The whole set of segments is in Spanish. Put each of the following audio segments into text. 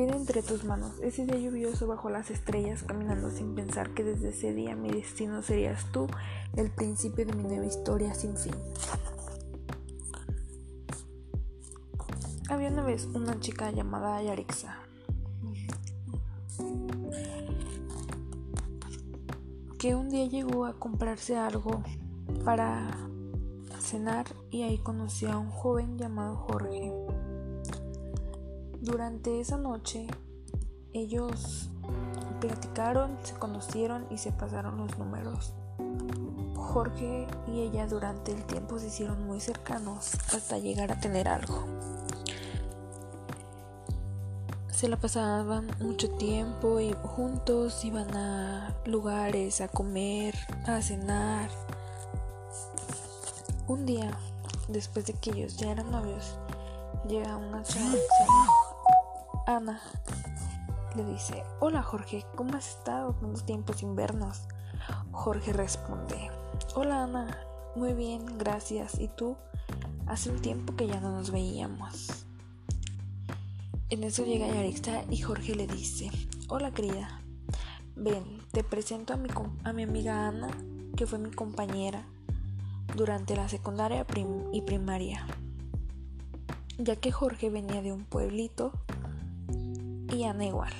vida entre tus manos. Ese día lluvioso bajo las estrellas, caminando sin pensar que desde ese día mi destino serías tú, el principio de mi nueva historia sin fin. Había una vez una chica llamada Yarixa. que un día llegó a comprarse algo para cenar y ahí conoció a un joven llamado Jorge. Durante esa noche ellos platicaron, se conocieron y se pasaron los números. Jorge y ella durante el tiempo se hicieron muy cercanos hasta llegar a tener algo. Se la pasaban mucho tiempo y juntos iban a lugares a comer, a cenar. Un día, después de que ellos ya eran novios, llega una chava Ana. Le dice, hola Jorge, ¿cómo has estado tanto tiempo sin vernos? Jorge responde, hola Ana, muy bien, gracias. ¿Y tú? Hace un tiempo que ya no nos veíamos. En eso llega Yarixa y Jorge le dice, hola querida, ven, te presento a mi, a mi amiga Ana, que fue mi compañera durante la secundaria y primaria, ya que Jorge venía de un pueblito y Ana igual.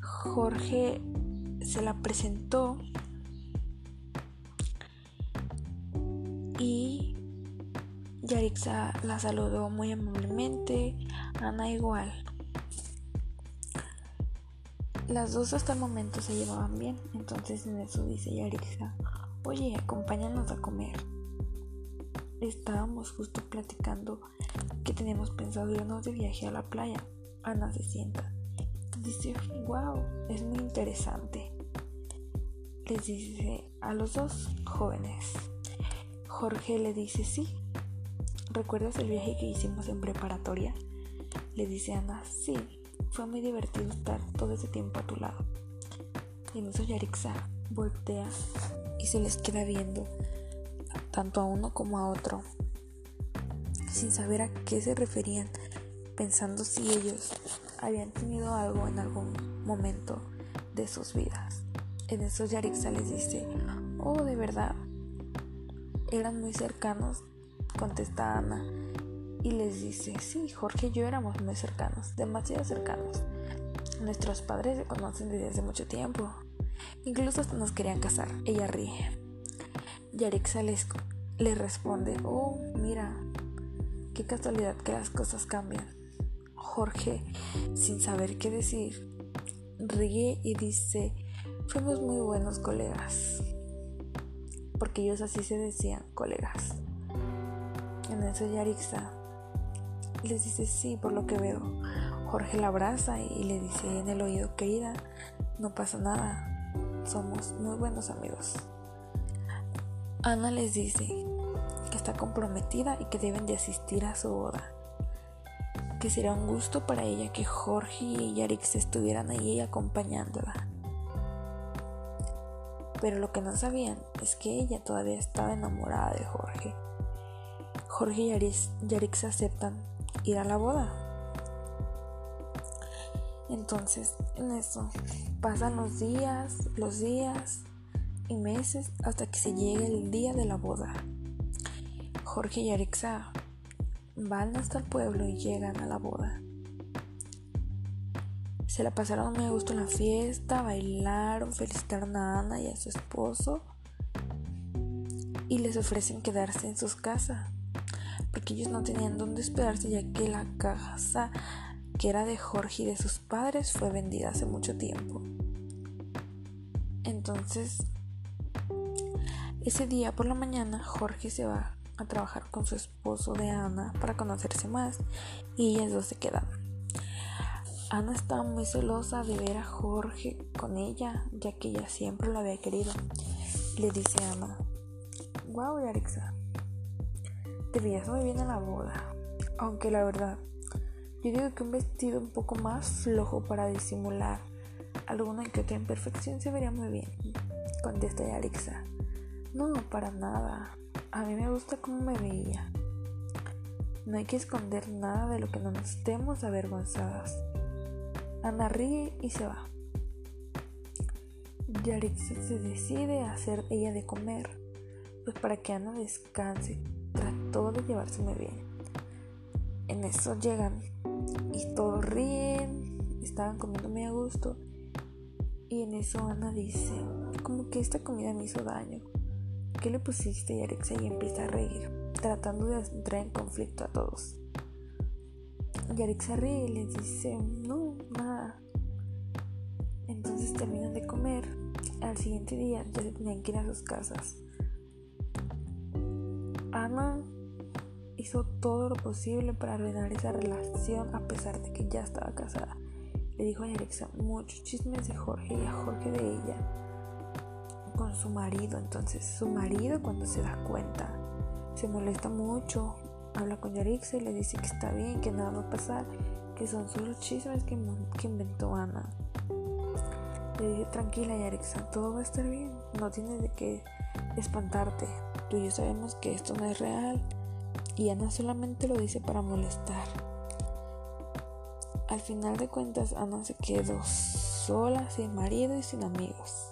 Jorge se la presentó y Yarixa la saludó muy amablemente, Ana igual. Las dos hasta el momento se llevaban bien, entonces en eso dice Yarixa, oye, acompáñanos a comer. Estábamos justo platicando que teníamos pensado irnos de viaje a la playa. Ana se sienta. Dice, wow, es muy interesante. Les dice a los dos jóvenes. Jorge le dice, sí, ¿Recuerdas el viaje que hicimos en preparatoria? Le dice Ana, sí, fue muy divertido estar todo ese tiempo a tu lado. Y en Yarixa voltea y se les queda viendo, tanto a uno como a otro, sin saber a qué se referían, pensando si ellos habían tenido algo en algún momento de sus vidas. En eso Yarixa les dice, oh, de verdad, eran muy cercanos contesta Ana y les dice, sí, Jorge y yo éramos muy cercanos, demasiado cercanos. Nuestros padres se conocen desde hace mucho tiempo. Incluso hasta nos querían casar. Ella ríe. Yarixa les, le responde, oh, mira, qué casualidad que las cosas cambian. Jorge, sin saber qué decir, ríe y dice, fuimos muy buenos colegas. Porque ellos así se decían, colegas. En eso Yarixa les dice sí, por lo que veo. Jorge la abraza y le dice en el oído, querida, no pasa nada, somos muy buenos amigos. Ana les dice que está comprometida y que deben de asistir a su boda. Que será un gusto para ella que Jorge y Yarix estuvieran ahí acompañándola. Pero lo que no sabían es que ella todavía estaba enamorada de Jorge Jorge y Yarix aceptan ir a la boda. Entonces, en eso pasan los días, los días y meses hasta que se llegue el día de la boda. Jorge y Arixa van hasta el pueblo y llegan a la boda. Se la pasaron muy a gusto en la fiesta, bailaron, felicitaron a Ana y a su esposo y les ofrecen quedarse en sus casas porque ellos no tenían dónde esperarse ya que la casa que era de Jorge y de sus padres fue vendida hace mucho tiempo. Entonces, ese día por la mañana Jorge se va a trabajar con su esposo de Ana para conocerse más y ellas dos se quedan. Ana estaba muy celosa de ver a Jorge con ella, ya que ella siempre lo había querido. Le dice a Ana, wow, Yarixa, te veías muy bien en la boda. Aunque la verdad, yo digo que un vestido un poco más flojo para disimular alguna que otra imperfección se vería muy bien. Contesta Yarixa. No, para nada. A mí me gusta cómo me veía. No hay que esconder nada de lo que no nos estemos avergonzadas. Ana ríe y se va. Yarixa se decide a hacer ella de comer, pues para que Ana descanse. Trató de llevarse muy bien. En eso llegan y todos ríen, estaban comiendo muy a gusto. Y en eso Ana dice, como que esta comida me hizo daño. ¿Qué le pusiste? Y empieza a reír, tratando de entrar en conflicto a todos. Y Alexa ríe y les dice, no, nada. Entonces terminan de comer. Al siguiente día ya se tenían que ir a sus casas. Ana hizo todo lo posible para arruinar esa relación a pesar de que ya estaba casada. Le dijo a Alexa muchos chismes de Jorge y a Jorge de ella con su marido. Entonces su marido cuando se da cuenta se molesta mucho, habla con Yarixa y le dice que está bien, que nada va a pasar, que son solo chismes que, inventó Ana. Le dice tranquila Yarixa, todo va a estar bien, no tienes de qué espantarte. Tú y yo sabemos que esto no es real y Ana solamente lo dice para molestar. Al final de cuentas, Ana se quedó sola, sin marido y sin amigos.